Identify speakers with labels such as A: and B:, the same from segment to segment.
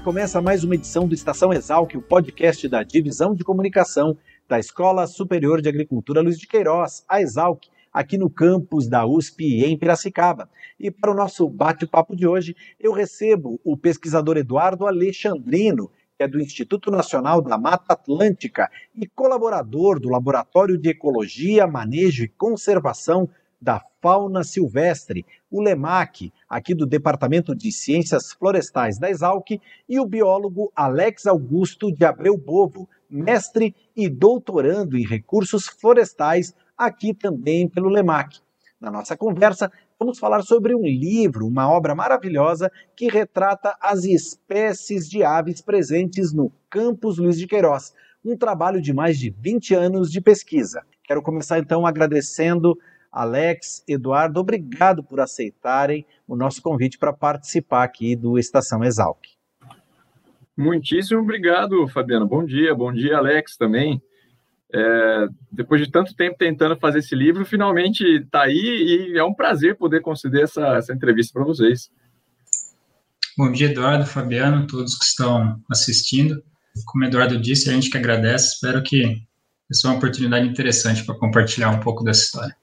A: Começa mais uma edição do Estação Exalc, o podcast da Divisão de Comunicação da Escola Superior de Agricultura Luiz de Queiroz, a Exalc, aqui no campus da USP em Piracicaba. E para o nosso bate-papo de hoje, eu recebo o pesquisador Eduardo Alexandrino, que é do Instituto Nacional da Mata Atlântica e colaborador do Laboratório de Ecologia, Manejo e Conservação da Fauna Silvestre, o LEMAC, aqui do Departamento de Ciências Florestais da Exalc, e o biólogo Alex Augusto de Abreu Bovo, mestre e doutorando em recursos florestais aqui também pelo LEMAC. Na nossa conversa, vamos falar sobre um livro, uma obra maravilhosa que retrata as espécies de aves presentes no Campus Luiz de Queiroz, um trabalho de mais de 20 anos de pesquisa. Quero começar então agradecendo Alex, Eduardo, obrigado por aceitarem o nosso convite para participar aqui do Estação Exalc.
B: Muitíssimo obrigado, Fabiano. Bom dia, bom dia, Alex, também. É, depois de tanto tempo tentando fazer esse livro, finalmente está aí e é um prazer poder conceder essa, essa entrevista para vocês.
C: Bom dia, Eduardo, Fabiano, todos que estão assistindo. Como o Eduardo disse, a gente que agradece. Espero que essa é uma oportunidade interessante para compartilhar um pouco dessa história.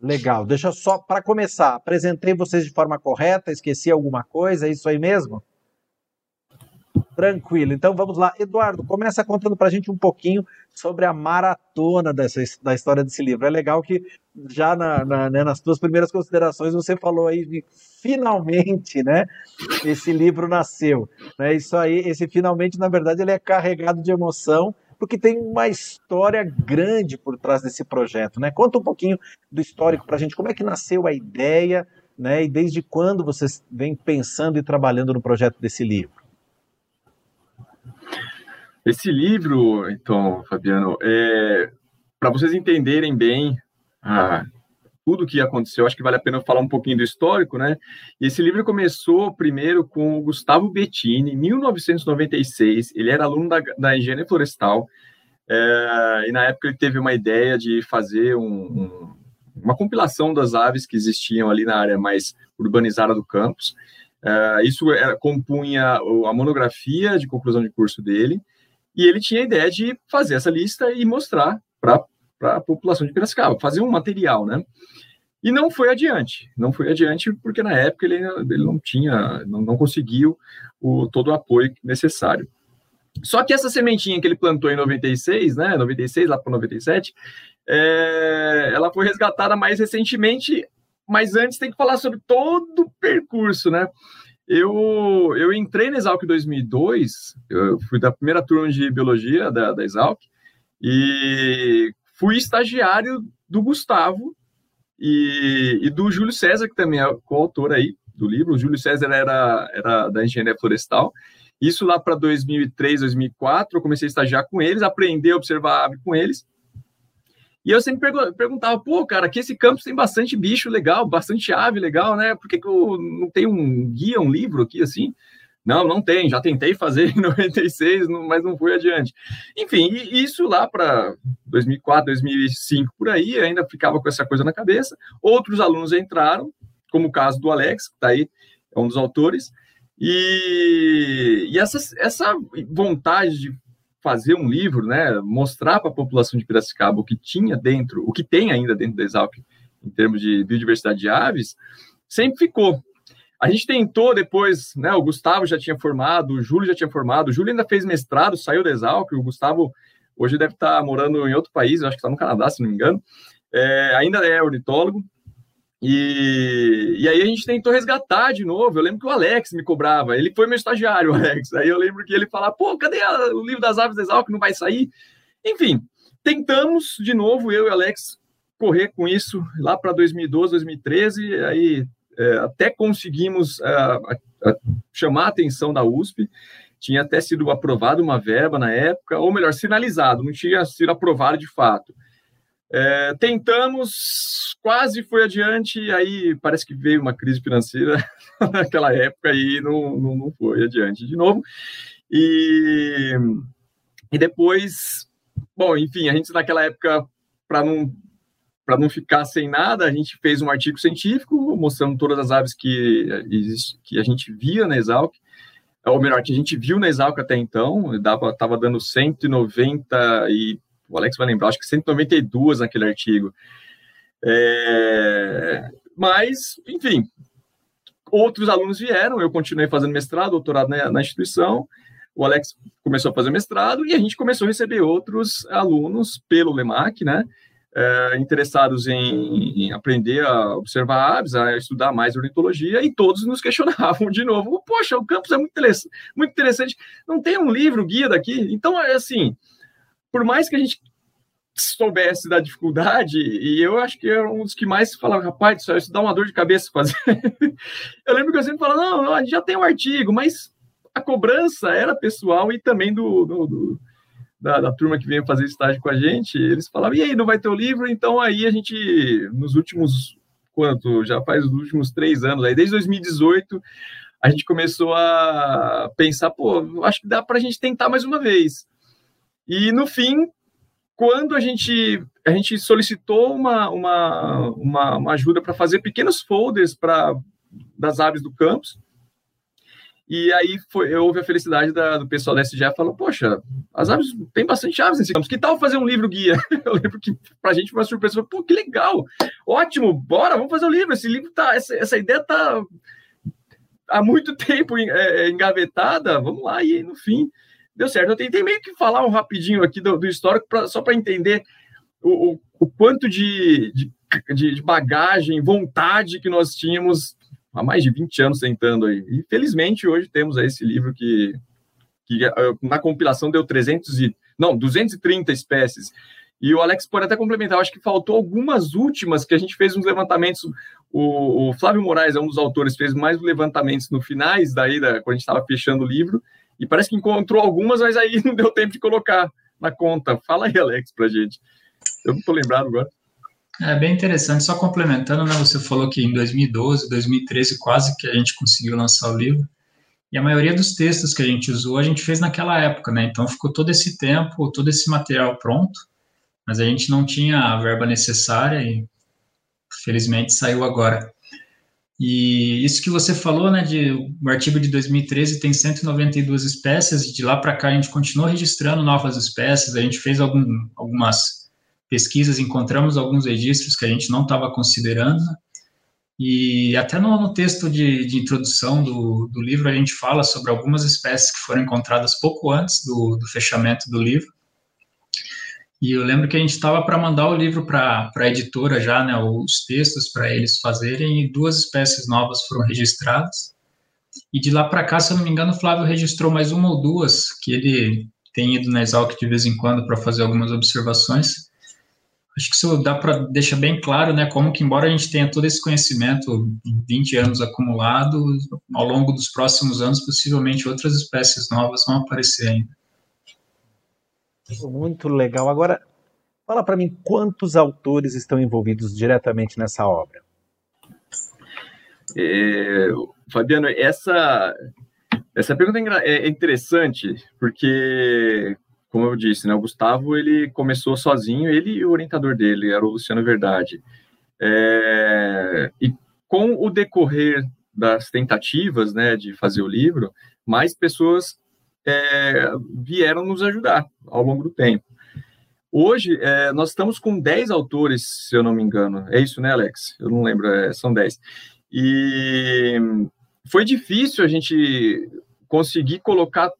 A: Legal. Deixa só para começar. Apresentei vocês de forma correta, esqueci alguma coisa, é isso aí mesmo? Tranquilo. Então vamos lá. Eduardo, começa contando para a gente um pouquinho sobre a maratona dessa, da história desse livro. É legal que já na, na, né, nas tuas primeiras considerações você falou aí de finalmente, né? Esse livro nasceu. Né? Isso aí, esse finalmente, na verdade, ele é carregado de emoção porque tem uma história grande por trás desse projeto, né? Conta um pouquinho do histórico para a gente, como é que nasceu a ideia, né? E desde quando vocês vêm pensando e trabalhando no projeto desse livro?
B: Esse livro, então, Fabiano, é, para vocês entenderem bem a tudo o que aconteceu, acho que vale a pena falar um pouquinho do histórico, né? E esse livro começou primeiro com o Gustavo Bettini, em 1996. Ele era aluno da, da Engenharia Florestal, é, e na época ele teve uma ideia de fazer um, um, uma compilação das aves que existiam ali na área mais urbanizada do campus. É, isso era, compunha a monografia de conclusão de curso dele, e ele tinha a ideia de fazer essa lista e mostrar para para a população de Piracicaba, fazer um material, né? E não foi adiante, não foi adiante porque na época ele, ele não tinha, não, não conseguiu o, todo o apoio necessário. Só que essa sementinha que ele plantou em 96, né, 96 lá para 97, é, ela foi resgatada mais recentemente, mas antes tem que falar sobre todo o percurso, né? Eu, eu entrei na Exalc em 2002, eu fui da primeira turma de biologia da, da Exalc, e fui estagiário do Gustavo e, e do Júlio César, que também é coautor aí do livro. O Júlio César era, era da engenharia florestal. Isso lá para 2003, 2004, eu comecei a estagiar com eles, aprender a observar a ave com eles. E eu sempre perguntava, pô, cara, aqui esse campus tem bastante bicho legal, bastante ave legal, né? Por que, que eu não tenho um guia, um livro aqui assim? Não, não tem, já tentei fazer em 96, mas não fui adiante. Enfim, isso lá para 2004, 2005, por aí, ainda ficava com essa coisa na cabeça. Outros alunos entraram, como o caso do Alex, que está aí, é um dos autores, e, e essa, essa vontade de fazer um livro, né, mostrar para a população de Piracicaba o que tinha dentro, o que tem ainda dentro da Exalc, em termos de biodiversidade de aves, sempre ficou. A gente tentou depois, né? O Gustavo já tinha formado, o Júlio já tinha formado, o Júlio ainda fez mestrado, saiu da Exalc, o Gustavo hoje deve estar morando em outro país, acho que está no Canadá, se não me engano. É, ainda é ornitólogo. E, e aí a gente tentou resgatar de novo. Eu lembro que o Alex me cobrava, ele foi meu estagiário, Alex. Aí eu lembro que ele falava: pô, cadê a, o livro das aves da Exalc? Não vai sair? Enfim, tentamos de novo, eu e o Alex, correr com isso lá para 2012, 2013. Aí é, até conseguimos a, a, chamar a atenção da USP, tinha até sido aprovado uma verba na época, ou melhor, sinalizado, não tinha sido aprovado de fato. É, tentamos, quase foi adiante, aí parece que veio uma crise financeira naquela época e não, não, não foi adiante de novo. E, e depois, bom, enfim, a gente naquela época, para não para não ficar sem nada, a gente fez um artigo científico mostrando todas as aves que, que a gente via na Exalc, ou melhor, que a gente viu na Exalc até então, estava dando 190 e o Alex vai lembrar, acho que 192 naquele artigo. É, mas, enfim, outros alunos vieram, eu continuei fazendo mestrado, doutorado na, na instituição, o Alex começou a fazer mestrado e a gente começou a receber outros alunos pelo LEMAC, né? É, interessados em, em, aprender a observar aves, a estudar mais ornitologia, e todos nos questionavam de novo: poxa, o campus é muito interessante, muito interessante, não tem um livro guia daqui? Então, é assim, por mais que a gente soubesse da dificuldade, e eu acho que era um dos que mais falava, rapaz, isso dá uma dor de cabeça fazer. eu lembro que eu sempre falava, não, não, a gente já tem um artigo, mas a cobrança era pessoal e também do, do, do da, da, turma que veio fazer estágio com a gente, eles falavam, e aí, não vai ter o livro? Então aí a gente, nos últimos, quanto? Já faz os últimos três anos, aí desde 2018, a gente começou a pensar, pô, acho que dá para a gente tentar mais uma vez. E no fim, quando a gente, a gente solicitou uma, uma, uma, uma ajuda para fazer pequenos folders para das aves do campus, e aí foi, eu houve a felicidade da, do pessoal da SGA falou, poxa, as aves tem bastante aves nesse campus, que tal fazer um livro guia? Eu lembro que para a gente foi uma surpresa, pô, que legal, ótimo, bora, vamos fazer o um livro, esse livro tá, essa, essa ideia tá há muito tempo é, é, engavetada, vamos lá, e no fim deu certo. Eu tentei meio que falar um rapidinho aqui do, do histórico, pra, só para entender o, o, o, quanto de, de, de bagagem, vontade que nós tínhamos há mais de 20 anos tentando aí. E felizmente hoje temos aí esse livro que, que eh, na compilação deu 300 e não, 230 espécies. E o Alex pode até complementar, acho que faltou algumas últimas que a gente fez uns levantamentos. O, o Flávio Moraes é um dos autores, fez mais levantamentos no finais daí, da, quando a gente estava fechando o livro, e parece que encontrou algumas, mas aí não deu tempo de colocar na conta. Fala aí, Alex, pra gente. Eu não estou lembrado agora.
C: É bem interessante, só complementando, né? Você falou que em 2012, 2013, quase que a gente conseguiu lançar o livro. E a maioria dos textos que a gente usou, a gente fez naquela época, né? Então ficou todo esse tempo, todo esse material pronto, mas a gente não tinha a verba necessária e felizmente saiu agora. E isso que você falou, né, de o artigo de 2013 tem 192 espécies, de lá para cá a gente continuou registrando novas espécies, a gente fez algum, algumas pesquisas encontramos alguns registros que a gente não estava considerando, e até no, no texto de, de introdução do, do, livro a gente fala sobre algumas espécies que foram encontradas pouco antes do, do fechamento do livro. E eu lembro que a gente estava para mandar o livro para a editora já, né, os textos para eles fazerem, e duas espécies novas foram registradas. E de lá para cá, se eu não me engano, o Flávio registrou mais uma ou duas, que ele tem ido na Exalc de vez em quando para fazer algumas observações. Acho que isso dá para deixar bem claro, né, como que embora a gente tenha todo esse conhecimento, 20 anos acumulado, ao longo dos próximos anos, possivelmente outras espécies novas vão aparecer ainda.
A: Muito legal. Agora, fala para mim quantos autores estão envolvidos diretamente nessa obra?
B: É, Fabiano, essa, essa pergunta é, é interessante, porque como eu disse, né, o Gustavo ele começou sozinho, ele e o orientador dele era o Luciano Verdade. É, e com o decorrer das tentativas, né, de fazer o livro, mais pessoas é, vieram nos ajudar ao longo do tempo. Hoje, é, nós estamos com 10 autores, se eu não me engano. É isso, né, Alex? Eu não lembro, é, são 10. E foi difícil a gente conseguir colocar,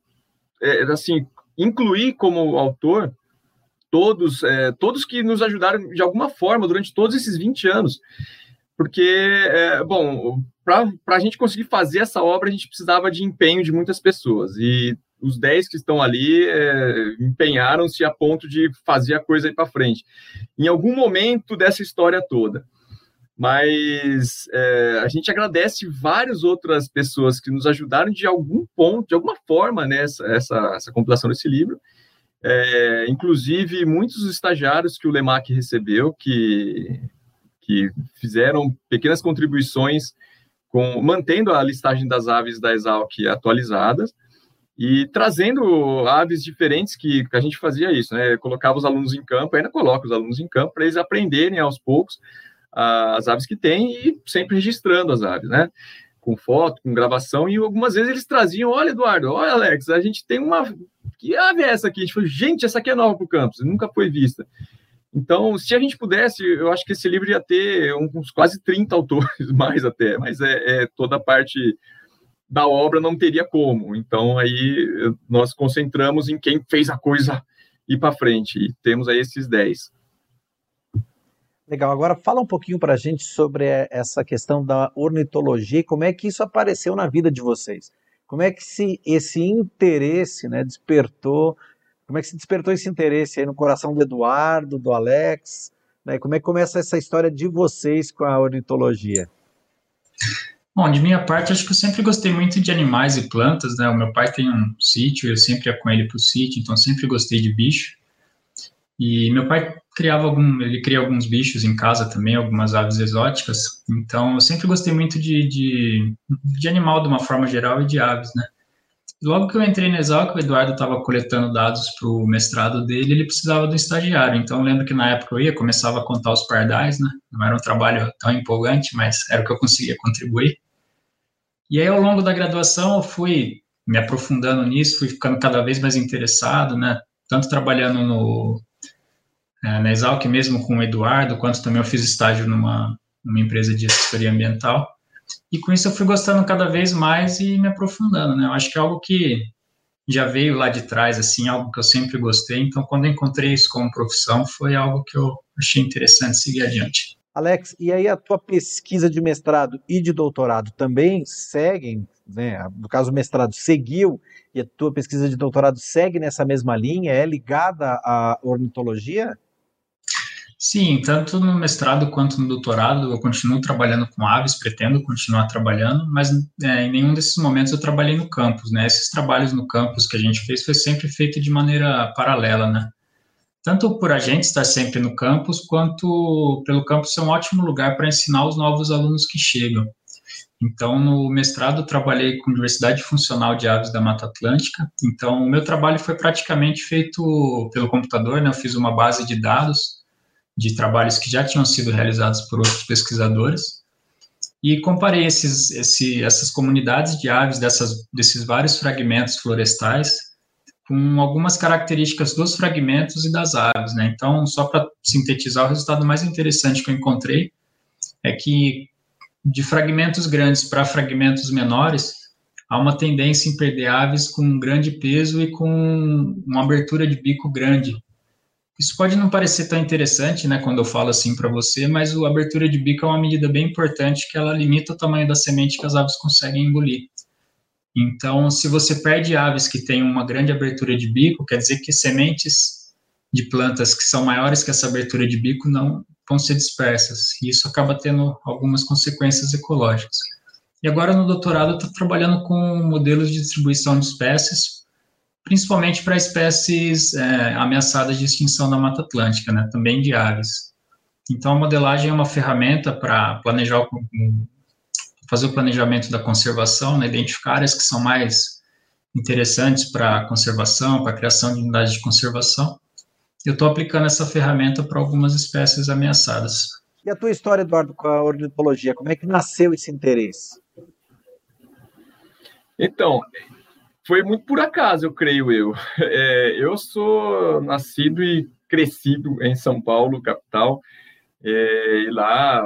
B: é, assim, incluir como autor todos, é, todos que nos ajudaram de alguma forma durante todos esses 20 anos. Porque, é, bom, para a gente conseguir fazer essa obra, a gente precisava de empenho de muitas pessoas. E os 10 que estão ali é, empenharam-se a ponto de fazer a coisa ir para frente. Em algum momento dessa história toda. Mas é, a gente agradece várias outras pessoas que nos ajudaram de algum ponto, de alguma forma, nessa né, essa, essa compilação desse livro. É, inclusive, muitos estagiários que o Lemac recebeu, que, que fizeram pequenas contribuições com, mantendo a listagem das aves da Exalc atualizadas e trazendo aves diferentes que, que, a gente fazia isso, né? Colocava os alunos em campo, ainda coloca os alunos em campo para eles aprenderem aos poucos as aves que tem e sempre registrando as aves, né? Com foto, com gravação, e algumas vezes eles traziam, olha, Eduardo, olha, Alex, a gente tem uma. Que ave é essa aqui? A gente falou, gente, essa aqui é nova para o campus, nunca foi vista. Então, se a gente pudesse, eu acho que esse livro ia ter uns quase 30 autores, mais até, mas é, é toda a parte da obra não teria como. Então, aí nós concentramos em quem fez a coisa ir para frente, e temos aí esses 10.
A: Legal. Agora fala um pouquinho para a gente sobre essa questão da ornitologia e como é que isso apareceu na vida de vocês. Como é que se, esse interesse né, despertou? Como é que se despertou esse interesse no coração do Eduardo, do Alex? Né? Como é que começa essa história de vocês com a ornitologia?
C: Bom, de minha parte, acho que eu sempre gostei muito de animais e plantas, né? O meu pai tem um sítio, eu sempre ia com ele para o sítio, então sempre gostei de bicho. E meu pai criava algum, ele cria alguns bichos em casa também, algumas aves exóticas. Então eu sempre gostei muito de, de, de animal de uma forma geral e de aves, né? Logo que eu entrei na Exalc, o Eduardo estava coletando dados para o mestrado dele, ele precisava do estagiário. Então eu lembro que na época eu ia, começava a contar os pardais, né? Não era um trabalho tão empolgante, mas era o que eu conseguia contribuir. E aí ao longo da graduação eu fui me aprofundando nisso, fui ficando cada vez mais interessado, né? Tanto trabalhando no é, na Exalc, mesmo com o Eduardo, quanto também eu fiz estágio numa, numa empresa de assessoria ambiental. E com isso eu fui gostando cada vez mais e me aprofundando, né? Eu acho que é algo que já veio lá de trás, assim, algo que eu sempre gostei. Então, quando eu encontrei isso como profissão, foi algo que eu achei interessante seguir adiante.
A: Alex, e aí a tua pesquisa de mestrado e de doutorado também seguem, né? No caso, o mestrado seguiu e a tua pesquisa de doutorado segue nessa mesma linha, é ligada à ornitologia?
C: Sim, tanto no mestrado quanto no doutorado eu continuo trabalhando com aves, pretendo continuar trabalhando, mas é, em nenhum desses momentos eu trabalhei no campus, né? Esses trabalhos no campus que a gente fez foi sempre feito de maneira paralela, né? Tanto por a gente estar sempre no campus, quanto pelo campus ser um ótimo lugar para ensinar os novos alunos que chegam. Então, no mestrado, trabalhei com diversidade funcional de aves da Mata Atlântica. Então, o meu trabalho foi praticamente feito pelo computador, né? Eu fiz uma base de dados de trabalhos que já tinham sido realizados por outros pesquisadores e comparei esses, esse, essas comunidades de aves dessas, desses vários fragmentos florestais com algumas características dos fragmentos e das aves, né? Então, só para sintetizar, o resultado mais interessante que eu encontrei é que de fragmentos grandes para fragmentos menores, há uma tendência em perder aves com grande peso e com uma abertura de bico grande, isso pode não parecer tão interessante, né, quando eu falo assim para você, mas a abertura de bico é uma medida bem importante que ela limita o tamanho da semente que as aves conseguem engolir. Então, se você perde aves que têm uma grande abertura de bico, quer dizer que sementes de plantas que são maiores que essa abertura de bico não vão ser dispersas, e isso acaba tendo algumas consequências ecológicas. E agora no doutorado eu estou trabalhando com modelos de distribuição de espécies principalmente para espécies é, ameaçadas de extinção da Mata Atlântica, né, também de aves. Então, a modelagem é uma ferramenta para planejar, fazer o planejamento da conservação, né, identificar áreas que são mais interessantes para a conservação, para a criação de unidades de conservação. Eu estou aplicando essa ferramenta para algumas espécies ameaçadas.
A: E a tua história, Eduardo, com a ornitologia, como é que nasceu esse interesse?
B: Então, foi muito por acaso, eu creio eu. É, eu sou nascido e crescido em São Paulo, capital, é, e lá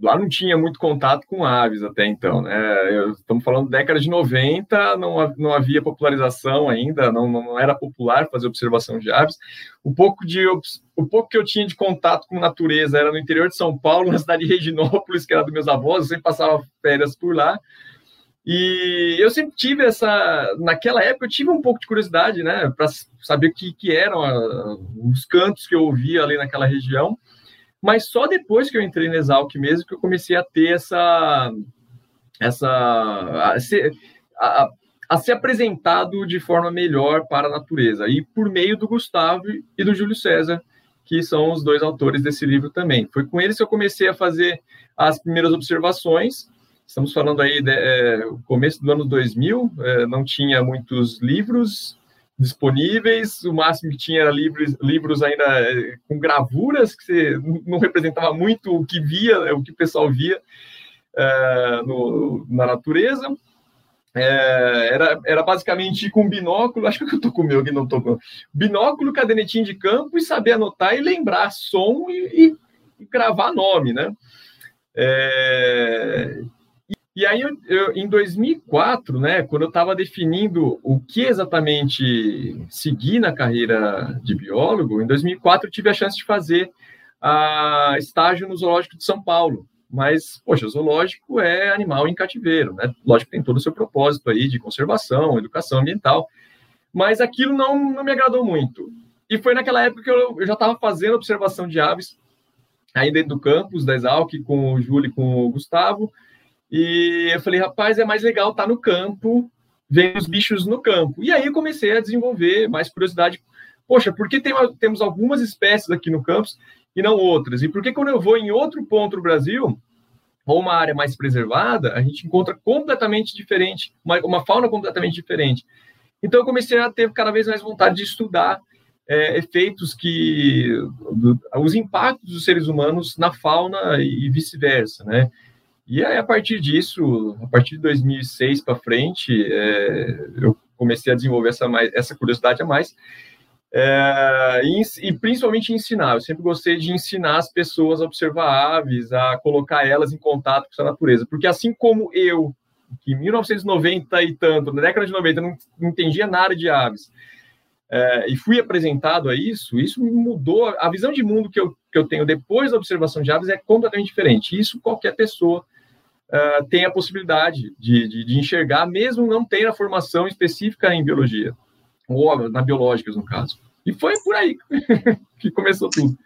B: lá não tinha muito contato com aves até então, né? Estamos falando década de 90, não, não havia popularização ainda, não, não era popular fazer observação de aves. O pouco, de, o pouco que eu tinha de contato com natureza era no interior de São Paulo, na cidade de Reginópolis, que era dos meus avós, eu sempre passava férias por lá. E eu sempre tive essa. Naquela época, eu tive um pouco de curiosidade, né, para saber o que, que eram a, os cantos que eu ouvia ali naquela região. mas só depois que eu entrei na Exalc mesmo que eu comecei a ter essa essa a a, a ser apresentado de forma melhor para a natureza e por meio do Gustavo e do Júlio César que são os dois autores desse livro também. Foi com eles que eu comecei a fazer as primeiras observações. Estamos falando aí do é, começo do ano 2000, é, não tinha muitos livros disponíveis, o máximo que tinha era livros, livros ainda é, com gravuras, que você não representava muito o que via, o que o pessoal via é, no, na natureza. É, era, era basicamente com binóculo, acho que eu tô com o meu aqui, não tô com. Binóculo, cadernetinho de campo e saber anotar e lembrar som e, e, e gravar nome, né? É, e, aí, eu, eu, em 2004, né, quando eu estava definindo o que exatamente seguir na carreira de biólogo, em 2004 eu tive a chance de fazer a estágio no Zoológico de São Paulo. Mas, poxa, zoológico é animal em cativeiro, né? Lógico que tem todo o seu propósito aí de conservação, educação ambiental, mas aquilo não, não me agradou muito. E foi naquela época que eu, eu já estava fazendo observação de aves, dentro do campus da Exalc, com o Júlio e com o Gustavo, e eu falei, rapaz, é mais legal estar tá no campo, vendo os bichos no campo. E aí comecei a desenvolver mais curiosidade. Poxa, por que tem, temos algumas espécies aqui no campus e não outras? E por que quando eu vou em outro ponto do Brasil, ou uma área mais preservada, a gente encontra completamente diferente, uma, uma fauna completamente diferente. Então eu comecei a ter cada vez mais vontade de estudar é, efeitos que do, os impactos dos seres humanos na fauna e vice-versa, né? E aí a partir disso, a partir de 2006 para frente, é, eu comecei a desenvolver essa mais, essa curiosidade a mais é, e, e, principalmente ensinar. Eu sempre gostei de ensinar as pessoas a observar aves, a colocar elas em contato com essa natureza. Porque assim como eu, que em 1990 e tanto, na década de 90, não, entendia nada de aves, é, e fui apresentado a isso, isso mudou. A visão de mundo que eu, que eu tenho depois da observação de aves é completamente diferente. Isso qualquer pessoa é, tem a possibilidade de, de, de enxergar, mesmo não tendo a formação específica em biologia ou na biológicas, no caso. E foi por aí que começou tudo.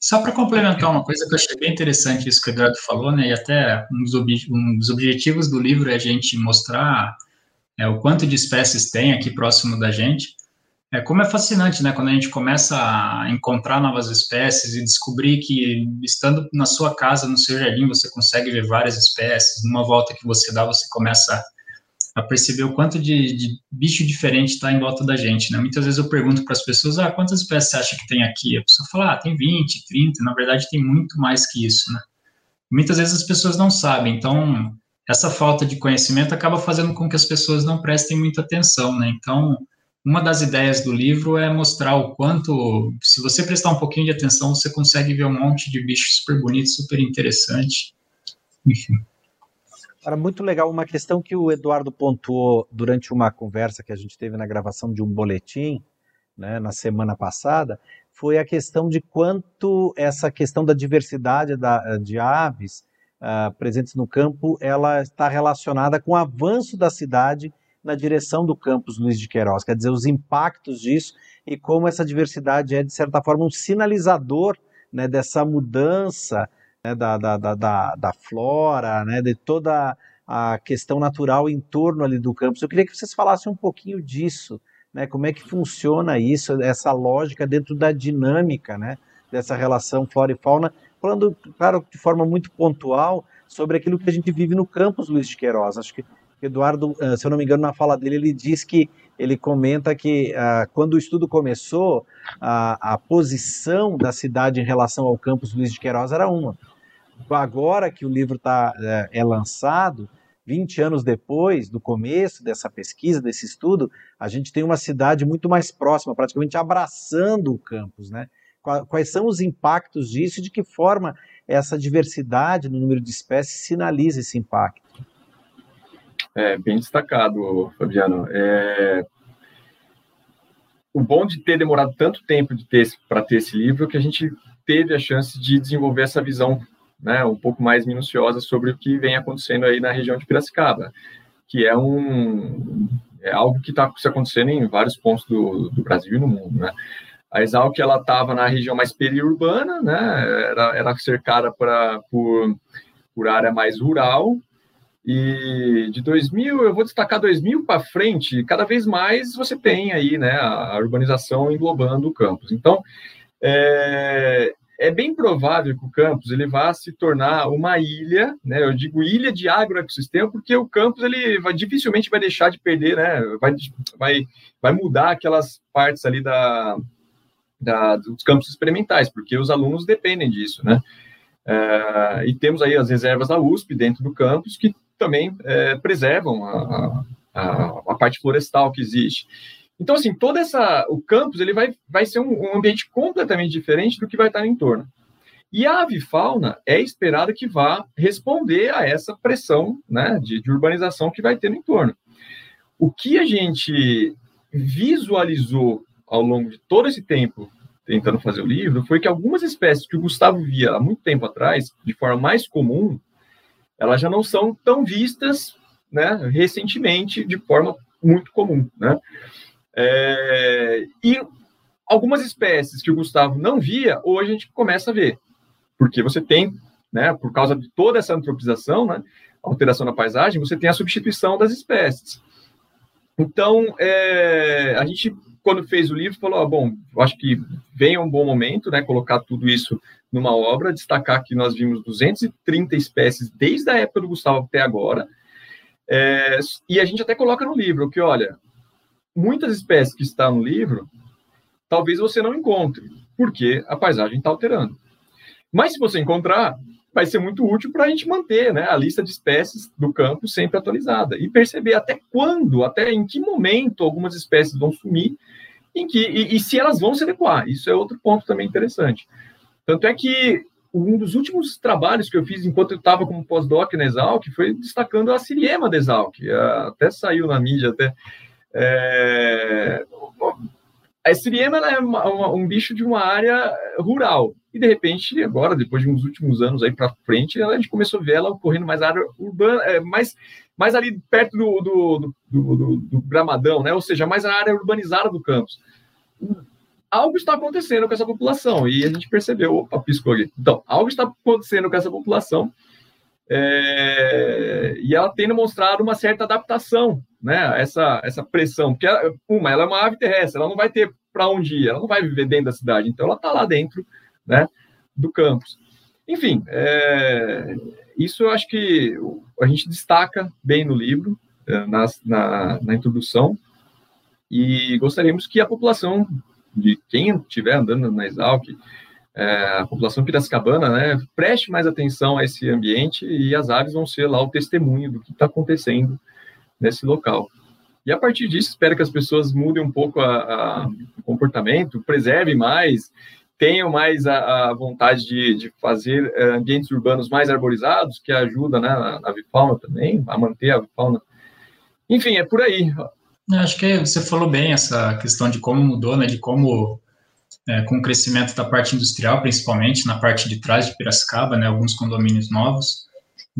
C: Só para complementar uma coisa que eu achei bem interessante isso que o Eduardo falou, né, e até um dos, um dos objetivos do livro é a gente mostrar é, o quanto de espécies tem aqui próximo da gente. É como é fascinante, né, quando a gente começa a encontrar novas espécies e descobrir que estando na sua casa, no seu jardim, você consegue ver várias espécies. Numa volta que você dá, você começa a perceber o quanto de, de bicho diferente está em volta da gente, né? Muitas vezes eu pergunto para as pessoas, ah, quantas espécies você acha que tem aqui? A pessoa fala, ah, tem 20, 30, na verdade tem muito mais que isso, né? Muitas vezes as pessoas não sabem, então essa falta de conhecimento acaba fazendo com que as pessoas não prestem muita atenção, né? Então, uma das ideias do livro é mostrar o quanto, se você prestar um pouquinho de atenção, você consegue ver um monte de bicho super bonito, super interessante, enfim.
A: Era muito legal uma questão que o Eduardo pontuou durante uma conversa que a gente teve na gravação de um boletim, né, na semana passada, foi a questão de quanto essa questão da diversidade da, de aves uh, presentes no campo, ela está relacionada com o avanço da cidade na direção do campus Luiz de Queiroz, quer dizer, os impactos disso e como essa diversidade é, de certa forma, um sinalizador né, dessa mudança né, da, da, da, da, flora, né, de toda a questão natural em torno ali do campus. Eu queria que vocês falassem um pouquinho disso, né, como é que funciona isso, essa lógica dentro da dinâmica né, dessa relação flora e fauna, falando, claro, de forma muito pontual sobre aquilo que a gente vive no campus Luiz de Queiroz. Acho que Eduardo, eh, se eu não me engano, na fala dele, ele diz que ele comenta que uh, quando o estudo começou, a, a posição da cidade em relação ao campus Luiz de Queiroz era uma agora que o livro tá, é, é lançado, 20 anos depois do começo dessa pesquisa, desse estudo, a gente tem uma cidade muito mais próxima, praticamente abraçando o campus, né? Quais são os impactos disso e de que forma essa diversidade no número de espécies sinaliza esse impacto?
B: É, bem destacado, Fabiano. É... O bom de ter demorado tanto tempo de ter para ter esse livro é que a gente teve a chance de desenvolver essa visão né, um pouco mais minuciosa sobre o que vem acontecendo aí na região de Piracicaba, que é um é algo que está se acontecendo em vários pontos do, do Brasil e no mundo, né? A Exalc ela estava na região mais periurbana, né? Era, era cercada pra, por, por área mais rural. E de 2000, eu vou destacar 2000 para frente, cada vez mais você tem aí, né, a urbanização englobando o campus. Então, é, é bem provável que o campus ele vá se tornar uma ilha, né? Eu digo ilha de agroecossistema, porque o campus ele vai, dificilmente vai deixar de perder, né? Vai, vai, vai mudar aquelas partes ali da, da, dos campos experimentais, porque os alunos dependem disso, né? É, e temos aí as reservas da USP dentro do campus que também é, preservam a, a, a parte florestal que existe. Então, assim, toda essa. O campus ele vai, vai ser um, um, ambiente completamente diferente do que vai estar no entorno. E a avifauna é esperada que vá responder a essa pressão né, de, de urbanização que vai ter no entorno. O que a gente visualizou ao longo de todo esse tempo tentando fazer o livro foi que algumas espécies que o Gustavo via há muito tempo atrás, de forma mais comum, elas já não são tão vistas né, recentemente de forma muito comum. Né? É, e algumas espécies que o Gustavo não via, hoje a gente começa a ver, porque você tem, né, por causa de toda essa antropização, né, alteração na paisagem, você tem a substituição das espécies. Então, é, a gente, quando fez o livro, falou: ah, bom, acho que vem um bom momento, né, colocar tudo isso numa obra, destacar que nós vimos 230 espécies desde a época do Gustavo até agora. É, e a gente até coloca no livro que, olha, muitas espécies que estão no livro, talvez você não encontre, porque a paisagem está alterando. Mas se você encontrar, vai ser muito útil para a gente manter né, a lista de espécies do campo sempre atualizada e perceber até quando, até em que momento algumas espécies vão sumir em que, e, e se elas vão se adequar. Isso é outro ponto também interessante. Tanto é que um dos últimos trabalhos que eu fiz enquanto eu estava como pós-doc na Exalc foi destacando a Siriema da Exalc. Até saiu na mídia, até é... A Siriema é uma, uma, um bicho de uma área rural. E, de repente, agora, depois de uns últimos anos aí para frente, a gente começou a ver ela ocorrendo mais área urbana, é, mais, mais ali perto do, do, do, do, do gramadão, né? ou seja, mais a área urbanizada do campus. Algo está acontecendo com essa população e a gente percebeu, opa, piscou aqui. Então, algo está acontecendo com essa população é, e ela tem demonstrado uma certa adaptação, né? Essa, essa pressão, porque ela, uma, ela é uma ave terrestre, ela não vai ter para onde ir, ela não vai viver dentro da cidade, então ela está lá dentro, né? Do campus. Enfim, é, isso eu acho que a gente destaca bem no livro, é, na, na, na introdução, e gostaríamos que a população de quem estiver andando na Exalc, é, a população piracicabana, né, preste mais atenção a esse ambiente e as aves vão ser lá o testemunho do que está acontecendo nesse local. E a partir disso, espero que as pessoas mudem um pouco a, a, o comportamento, preservem mais, tenham mais a, a vontade de, de fazer é, ambientes urbanos mais arborizados, que ajuda né, na, na avifauna também, a manter a avifauna. Enfim, é por aí.
C: Acho que você falou bem essa questão de como mudou, né, de como é, com o crescimento da parte industrial, principalmente na parte de trás de Piracicaba, né, alguns condomínios novos,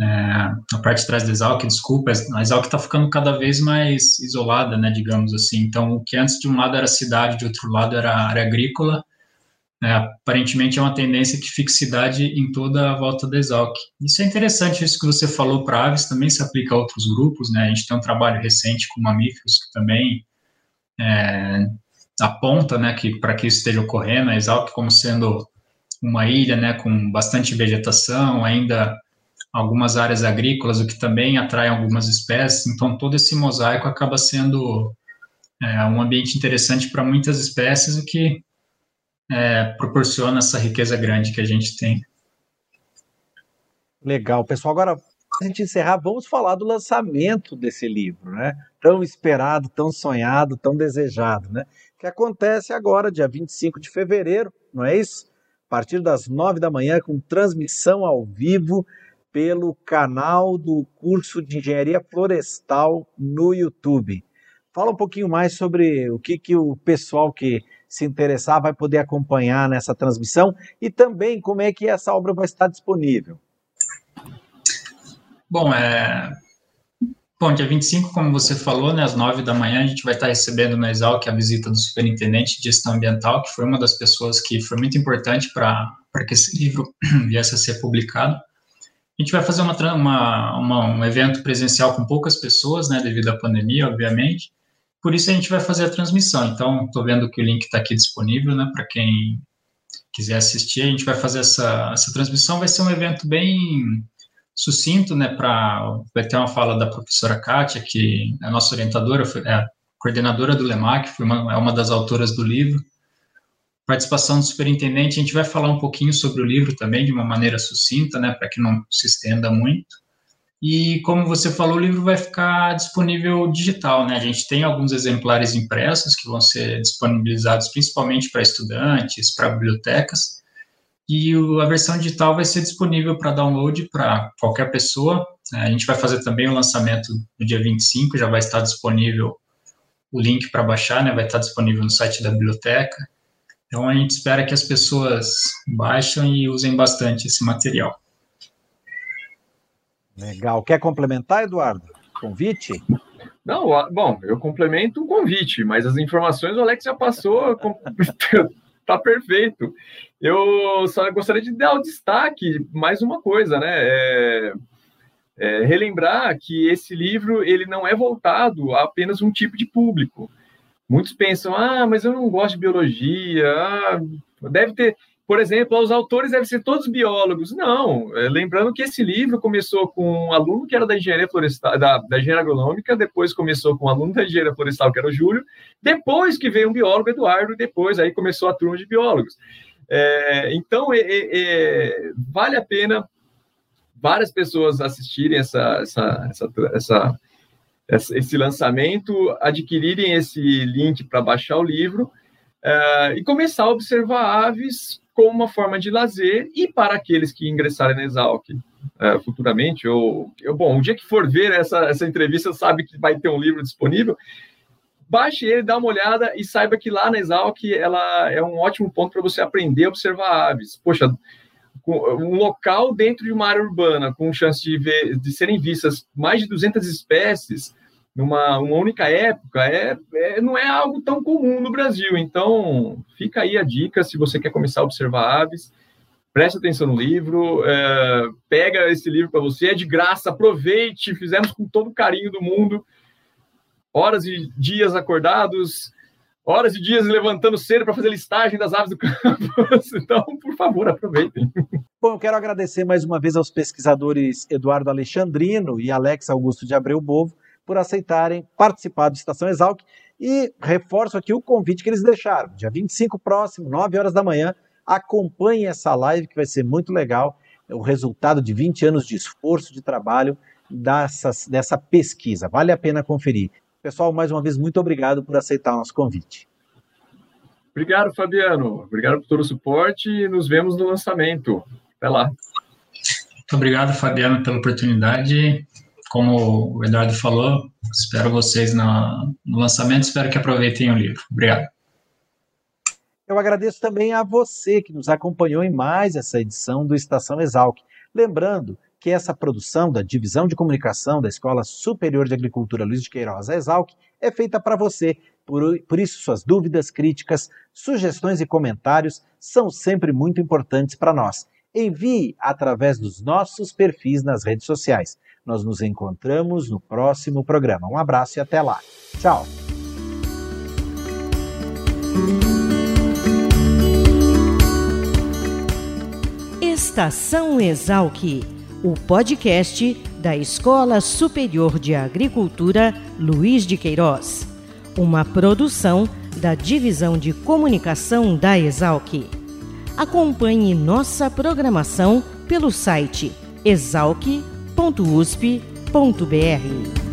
C: é, na parte de trás da Exalc, desculpa, a Exalc está ficando cada vez mais isolada, né, digamos assim, então o que antes de um lado era cidade, de outro lado era área agrícola, é, aparentemente é uma tendência que fique cidade em toda a volta da Exalc. Isso é interessante, isso que você falou para aves também se aplica a outros grupos, né, a gente tem um trabalho recente com mamíferos que também é, aponta, né, que para que isso esteja ocorrendo, a Exalc como sendo uma ilha, né, com bastante vegetação, ainda algumas áreas agrícolas, o que também atrai algumas espécies. Então todo esse mosaico acaba sendo é, um ambiente interessante para muitas espécies, o que é, proporciona essa riqueza grande que a gente tem.
A: Legal, pessoal. Agora, a gente encerrar, vamos falar do lançamento desse livro, né? Tão esperado, tão sonhado, tão desejado, né? que acontece agora, dia 25 de fevereiro, não é isso? A partir das nove da manhã, com transmissão ao vivo pelo canal do curso de Engenharia Florestal no YouTube. Fala um pouquinho mais sobre o que, que o pessoal que se interessar vai poder acompanhar nessa transmissão e também como é que essa obra vai estar disponível.
C: Bom, é, Bom, dia 25, como você falou, né, às 9 da manhã, a gente vai estar recebendo na Exalc a visita do superintendente de gestão ambiental, que foi uma das pessoas que foi muito importante para que esse livro viesse a ser publicado. A gente vai fazer uma, uma, uma, um evento presencial com poucas pessoas, né, devido à pandemia, obviamente. Por isso a gente vai fazer a transmissão. Então, estou vendo que o link está aqui disponível, né, para quem quiser assistir. A gente vai fazer essa, essa transmissão. Vai ser um evento bem sucinto, né, para vai ter uma fala da professora Kátia, que é a nossa orientadora, é a coordenadora do LEMAC, foi uma, é uma das autoras do livro. Participação do superintendente, a gente vai falar um pouquinho sobre o livro também, de uma maneira sucinta, né, para que não se estenda muito. E como você falou, o livro vai ficar disponível digital, né? A gente tem alguns exemplares impressos que vão ser disponibilizados principalmente para estudantes, para bibliotecas, e o, a versão digital vai ser disponível para download para qualquer pessoa. É, a gente vai fazer também o lançamento no dia 25, já vai estar disponível o link para baixar, né, vai estar disponível no site da biblioteca. Então a gente espera que as pessoas baixem e usem bastante esse material.
A: Legal. Quer complementar, Eduardo? Convite?
B: Não, bom, eu complemento o convite, mas as informações o Alex já passou. tá perfeito. Eu só gostaria de dar o destaque, mais uma coisa, né? É, é, relembrar que esse livro ele não é voltado a apenas um tipo de público. Muitos pensam, ah, mas eu não gosto de biologia, ah, deve ter, por exemplo, os autores devem ser todos biólogos. Não, é, lembrando que esse livro começou com um aluno que era da engenharia florestal, da, da engenharia agronômica, depois começou com um aluno da engenharia florestal, que era o Júlio, depois que veio um biólogo, Eduardo, e depois aí começou a turma de biólogos. É, então, é, é, vale a pena várias pessoas assistirem essa, essa, essa, essa, esse lançamento, adquirirem esse link para baixar o livro é, e começar a observar aves como uma forma de lazer e para aqueles que ingressarem na Exalc uh, futuramente, ou, eu, bom, o dia que for ver essa, essa entrevista, sabe que vai ter um livro disponível, baixe ele, dá uma olhada e saiba que lá na Exalc ela é um ótimo ponto para você aprender a observar aves. Poxa, um local dentro de uma área urbana com chance de, ver, de serem vistas mais de 200 espécies numa uma única época é, é, não é algo tão comum no Brasil. Então, fica aí a dica se você quer começar a observar aves. Preste atenção no livro, é, pega esse livro para você, é de graça, aproveite, fizemos com todo o carinho do mundo. Horas e dias acordados, horas e dias levantando cedo para fazer listagem das aves do campus. Então, por favor, aproveitem.
A: Bom, eu quero agradecer mais uma vez aos pesquisadores Eduardo Alexandrino e Alex Augusto de Abreu Bovo por aceitarem participar do Estação Exalc. E reforço aqui o convite que eles deixaram. Dia 25 próximo, 9 horas da manhã, acompanhe essa live que vai ser muito legal. É o resultado de 20 anos de esforço, de trabalho dessa, dessa pesquisa. Vale a pena conferir. Pessoal, mais uma vez, muito obrigado por aceitar o nosso convite.
B: Obrigado, Fabiano. Obrigado por todo o suporte e nos vemos no lançamento. Até lá.
C: Muito obrigado, Fabiano, pela oportunidade como o Eduardo falou, espero vocês no, no lançamento, espero que aproveitem o livro. Obrigado.
A: Eu agradeço também a você que nos acompanhou em mais essa edição do Estação Exalc. Lembrando que essa produção da Divisão de Comunicação da Escola Superior de Agricultura Luiz de Queiroz, Exalc, é feita para você. Por, por isso, suas dúvidas, críticas, sugestões e comentários são sempre muito importantes para nós. Envie através dos nossos perfis nas redes sociais. Nós nos encontramos no próximo programa. Um abraço e até lá. Tchau.
D: Estação Exalc, o podcast da Escola Superior de Agricultura Luiz de Queiroz. Uma produção da Divisão de Comunicação da Exalc. Acompanhe nossa programação pelo site exalc.com www.usp.br.